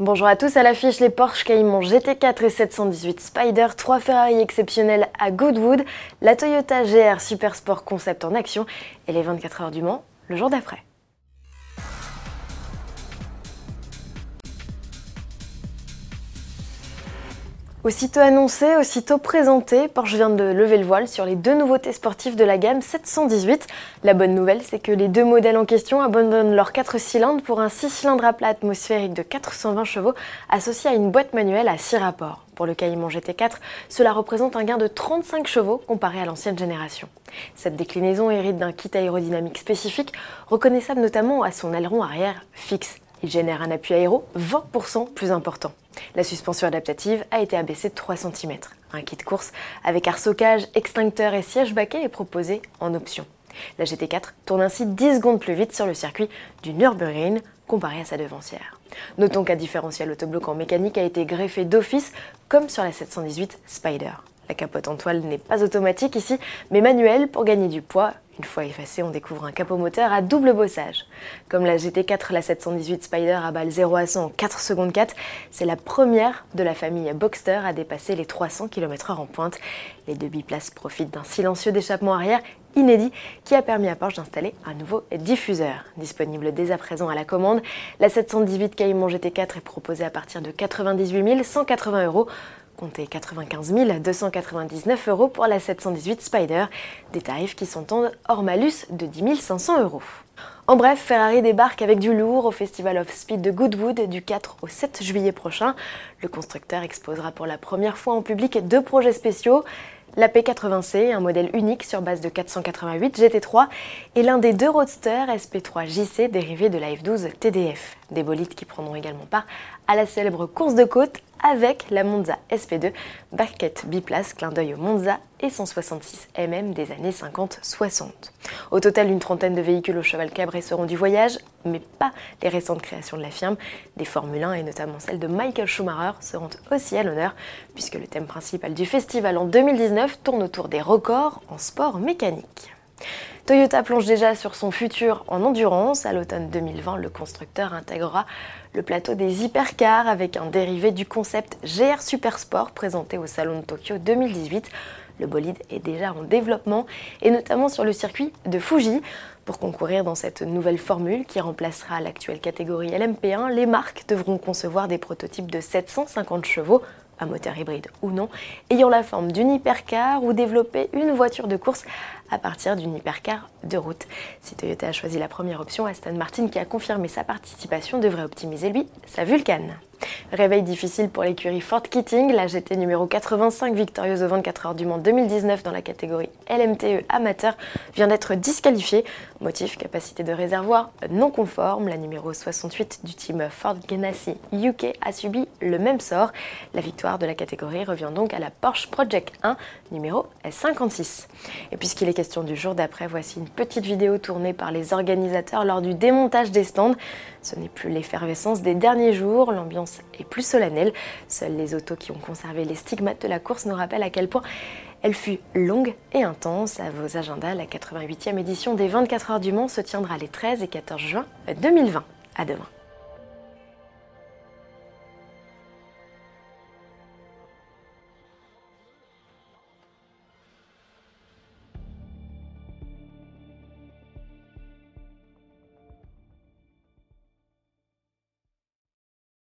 Bonjour à tous, à l'affiche les Porsche Cayman GT4 et 718 Spider, 3 Ferrari exceptionnels à Goodwood, la Toyota GR Super Sport Concept en action et les 24 heures du Mans le jour d'après. Aussitôt annoncé, aussitôt présenté, Porsche vient de lever le voile sur les deux nouveautés sportives de la gamme 718. La bonne nouvelle, c'est que les deux modèles en question abandonnent leurs 4 cylindres pour un 6 cylindres à plat atmosphérique de 420 chevaux associé à une boîte manuelle à 6 rapports. Pour le Cayman GT4, cela représente un gain de 35 chevaux comparé à l'ancienne génération. Cette déclinaison hérite d'un kit aérodynamique spécifique, reconnaissable notamment à son aileron arrière fixe. Il génère un appui aéro 20% plus important. La suspension adaptative a été abaissée de 3 cm. Un kit course avec arsocage, extincteur et siège baquet est proposé en option. La GT4 tourne ainsi 10 secondes plus vite sur le circuit du Nürburgring comparé à sa devancière. Notons qu'un différentiel autobloquant mécanique a été greffé d'office comme sur la 718 Spider. La capote en toile n'est pas automatique ici, mais manuelle pour gagner du poids. Une fois effacé, on découvre un capot moteur à double bossage. Comme la GT4, la 718 Spider à balle 0 à 100 en 4 secondes 4, c'est la première de la famille Boxster à dépasser les 300 km/h en pointe. Les deux biplaces profitent d'un silencieux d'échappement arrière inédit qui a permis à Porsche d'installer un nouveau diffuseur. Disponible dès à présent à la commande, la 718 Cayman GT4 est proposée à partir de 98 180 euros comptez 95 299 euros pour la 718 Spider, des tarifs qui sont hors malus de 10 500 euros. En bref, Ferrari débarque avec du lourd au Festival of Speed de Goodwood du 4 au 7 juillet prochain. Le constructeur exposera pour la première fois en public deux projets spéciaux. La P80C, un modèle unique sur base de 488 GT3, et l'un des deux roadsters SP3 JC dérivés de la F12 TDF. Des bolides qui prendront également part à la célèbre course de côte avec la Monza SP2, barquette biplace, clin d'œil au Monza et 166 mm des années 50-60. Au total, une trentaine de véhicules au cheval cabré seront du voyage, mais pas les récentes créations de la firme. Des Formule 1 et notamment celle de Michael Schumacher seront aussi à l'honneur, puisque le thème principal du festival en 2019 tourne autour des records en sport mécanique. Toyota plonge déjà sur son futur en endurance. À l'automne 2020, le constructeur intégrera le plateau des hypercars avec un dérivé du concept GR Super Sport présenté au Salon de Tokyo 2018. Le bolide est déjà en développement et notamment sur le circuit de Fuji. Pour concourir dans cette nouvelle formule qui remplacera l'actuelle catégorie LMP1, les marques devront concevoir des prototypes de 750 chevaux un moteur hybride ou non, ayant la forme d'une hypercar ou développer une voiture de course à partir d'une hypercar de route. Si Toyota a choisi la première option, Aston Martin, qui a confirmé sa participation, devrait optimiser lui sa Vulcan. Réveil difficile pour l'écurie Ford Keating, la GT numéro 85 victorieuse au 24 heures du Mans 2019 dans la catégorie LMTE amateur vient d'être disqualifiée. Motif capacité de réservoir non conforme. La numéro 68 du team Ford Ganassi UK a subi le même sort. La victoire de la catégorie revient donc à la Porsche Project 1 numéro 56. Et puisqu'il est question du jour d'après, voici une petite vidéo tournée par les organisateurs lors du démontage des stands. Ce n'est plus l'effervescence des derniers jours, l'ambiance est plus solennelle. Seuls les autos qui ont conservé les stigmates de la course nous rappellent à quel point elle fut longue et intense. À vos agendas, la 88e édition des 24 heures du Mans se tiendra les 13 et 14 juin 2020. À demain.